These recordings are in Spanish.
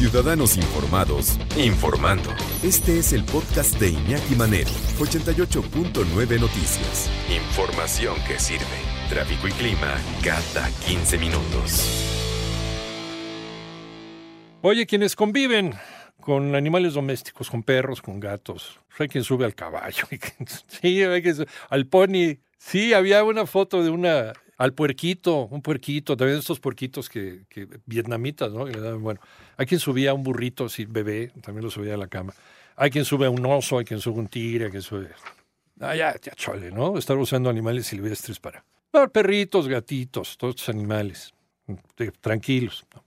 Ciudadanos informados, informando. Este es el podcast de Iñaki Manero, 88.9 Noticias. Información que sirve. Tráfico y clima cada 15 minutos. Oye, quienes conviven con animales domésticos, con perros, con gatos, hay quien sube al caballo, sí, hay quien sube al pony. Sí, había una foto de una, al puerquito, un puerquito, también estos puerquitos que, vietnamitas, ¿no? Bueno, hay quien subía a un burrito así, bebé, también lo subía a la cama. Hay quien sube a un oso, hay quien sube un tigre, hay quien sube... Ah, ya, ya, chole, ¿no? Estar usando animales silvestres para... para perritos, gatitos, todos estos animales, tranquilos. ¿no?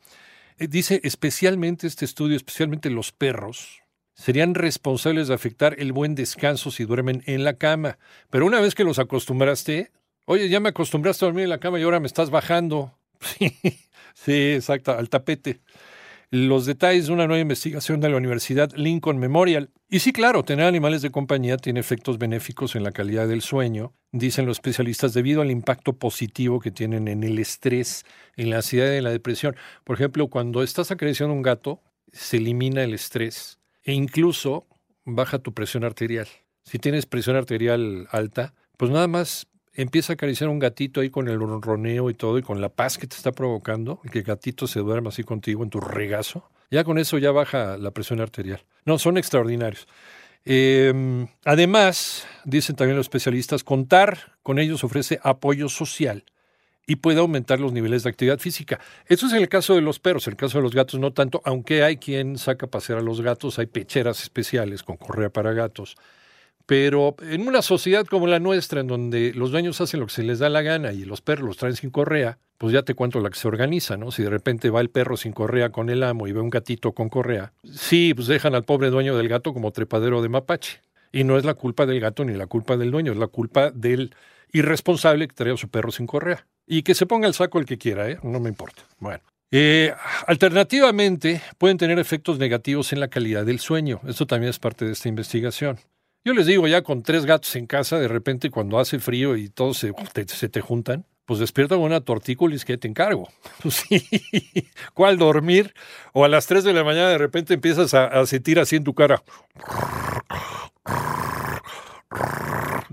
Eh, Dice especialmente este estudio, especialmente los perros, serían responsables de afectar el buen descanso si duermen en la cama. Pero una vez que los acostumbraste, oye, ya me acostumbraste a dormir en la cama y ahora me estás bajando. Sí, sí, exacto, al tapete. Los detalles de una nueva investigación de la Universidad Lincoln Memorial. Y sí, claro, tener animales de compañía tiene efectos benéficos en la calidad del sueño, dicen los especialistas, debido al impacto positivo que tienen en el estrés, en la ansiedad y en la depresión. Por ejemplo, cuando estás acariciando un gato, se elimina el estrés e incluso baja tu presión arterial. Si tienes presión arterial alta, pues nada más empieza a acariciar un gatito ahí con el ronroneo y todo y con la paz que te está provocando, y que el gatito se duerma así contigo en tu regazo. Ya con eso ya baja la presión arterial. No, son extraordinarios. Eh, además, dicen también los especialistas, contar con ellos ofrece apoyo social y puede aumentar los niveles de actividad física. Eso es el caso de los perros, el caso de los gatos no tanto, aunque hay quien saca pasear a los gatos, hay pecheras especiales con correa para gatos. Pero en una sociedad como la nuestra, en donde los dueños hacen lo que se les da la gana y los perros los traen sin correa, pues ya te cuento la que se organiza, ¿no? Si de repente va el perro sin correa con el amo y ve un gatito con correa, sí, pues dejan al pobre dueño del gato como trepadero de mapache. Y no es la culpa del gato ni la culpa del dueño, es la culpa del irresponsable que trae a su perro sin correa. Y que se ponga el saco el que quiera, ¿eh? No me importa. Bueno. Eh, alternativamente, pueden tener efectos negativos en la calidad del sueño. Esto también es parte de esta investigación. Yo les digo, ya con tres gatos en casa, de repente cuando hace frío y todos se te, se te juntan, pues despierta con una tortícolis que te encargo. Pues sí, ¿cuál dormir? O a las 3 de la mañana de repente empiezas a, sentir así en tu cara.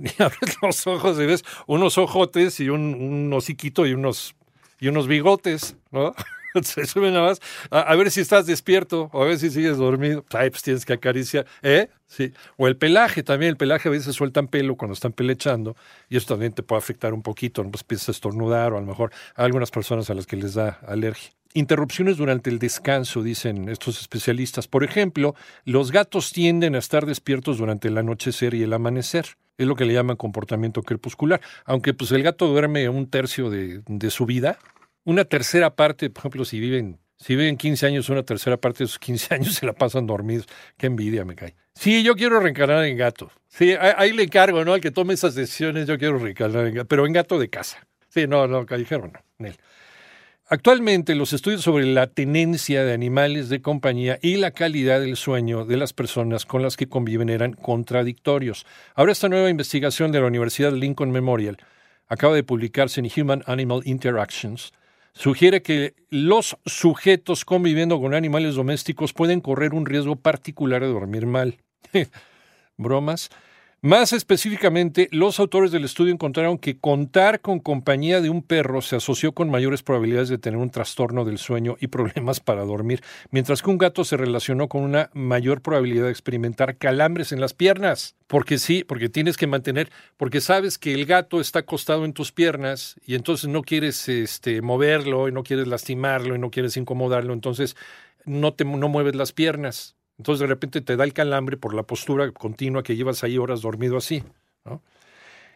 Y abres los ojos y ves unos ojotes y un, un hociquito y unos, y unos bigotes, ¿no? Se sube nada más a, ver si estás despierto o a ver si sigues dormido. Ay, pues tienes que acariciar, ¿eh? Sí. O el pelaje también. El pelaje a veces sueltan pelo cuando están pelechando y eso también te puede afectar un poquito. Pues empiezas a estornudar o a lo mejor a algunas personas a las que les da alergia. Interrupciones durante el descanso, dicen estos especialistas. Por ejemplo, los gatos tienden a estar despiertos durante el anochecer y el amanecer. Es lo que le llaman comportamiento crepuscular. Aunque pues el gato duerme un tercio de su vida, una tercera parte, por ejemplo, si viven, si viven 15 años, una tercera parte de sus 15 años se la pasan dormidos. Qué envidia me cae. Sí, yo quiero reencarnar en gato. Sí, ahí le encargo, ¿no? Al que tome esas decisiones, yo quiero reencarnar en gato, pero en gato de casa. Sí, no, no, callejero no. Nel. Actualmente, los estudios sobre la tenencia de animales de compañía y la calidad del sueño de las personas con las que conviven eran contradictorios. Ahora, esta nueva investigación de la Universidad Lincoln Memorial acaba de publicarse en Human Animal Interactions sugiere que los sujetos conviviendo con animales domésticos pueden correr un riesgo particular de dormir mal. Bromas. Más específicamente, los autores del estudio encontraron que contar con compañía de un perro se asoció con mayores probabilidades de tener un trastorno del sueño y problemas para dormir, mientras que un gato se relacionó con una mayor probabilidad de experimentar calambres en las piernas. Porque sí, porque tienes que mantener, porque sabes que el gato está acostado en tus piernas y entonces no quieres este, moverlo y no quieres lastimarlo y no quieres incomodarlo, entonces no, te, no mueves las piernas. Entonces de repente te da el calambre por la postura continua que llevas ahí horas dormido así.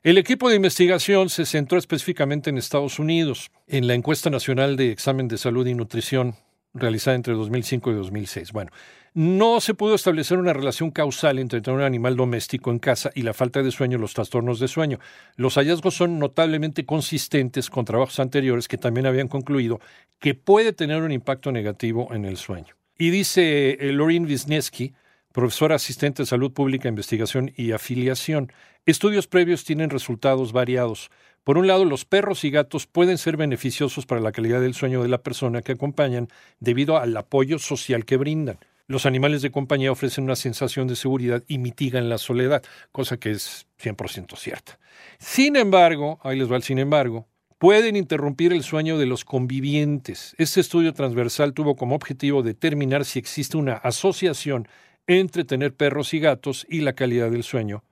El equipo de investigación se centró específicamente en Estados Unidos, en la encuesta nacional de examen de salud y nutrición realizada entre 2005 y 2006. Bueno, no se pudo establecer una relación causal entre tener un animal doméstico en casa y la falta de sueño, los trastornos de sueño. Los hallazgos son notablemente consistentes con trabajos anteriores que también habían concluido que puede tener un impacto negativo en el sueño. Y dice eh, Lorin Wisniewski, profesora asistente de salud pública, investigación y afiliación, estudios previos tienen resultados variados. Por un lado, los perros y gatos pueden ser beneficiosos para la calidad del sueño de la persona que acompañan debido al apoyo social que brindan. Los animales de compañía ofrecen una sensación de seguridad y mitigan la soledad, cosa que es 100% cierta. Sin embargo, ahí les va el sin embargo, pueden interrumpir el sueño de los convivientes. Este estudio transversal tuvo como objetivo determinar si existe una asociación entre tener perros y gatos y la calidad del sueño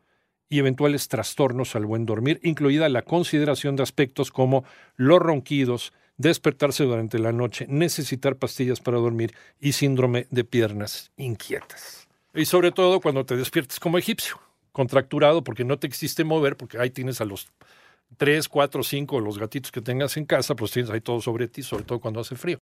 y eventuales trastornos al buen dormir, incluida la consideración de aspectos como los ronquidos, despertarse durante la noche, necesitar pastillas para dormir y síndrome de piernas inquietas. Y sobre todo cuando te despiertes como egipcio, contracturado porque no te existe mover, porque ahí tienes a los tres, cuatro, cinco los gatitos que tengas en casa, pues tienes ahí todo sobre ti, sobre todo cuando hace frío.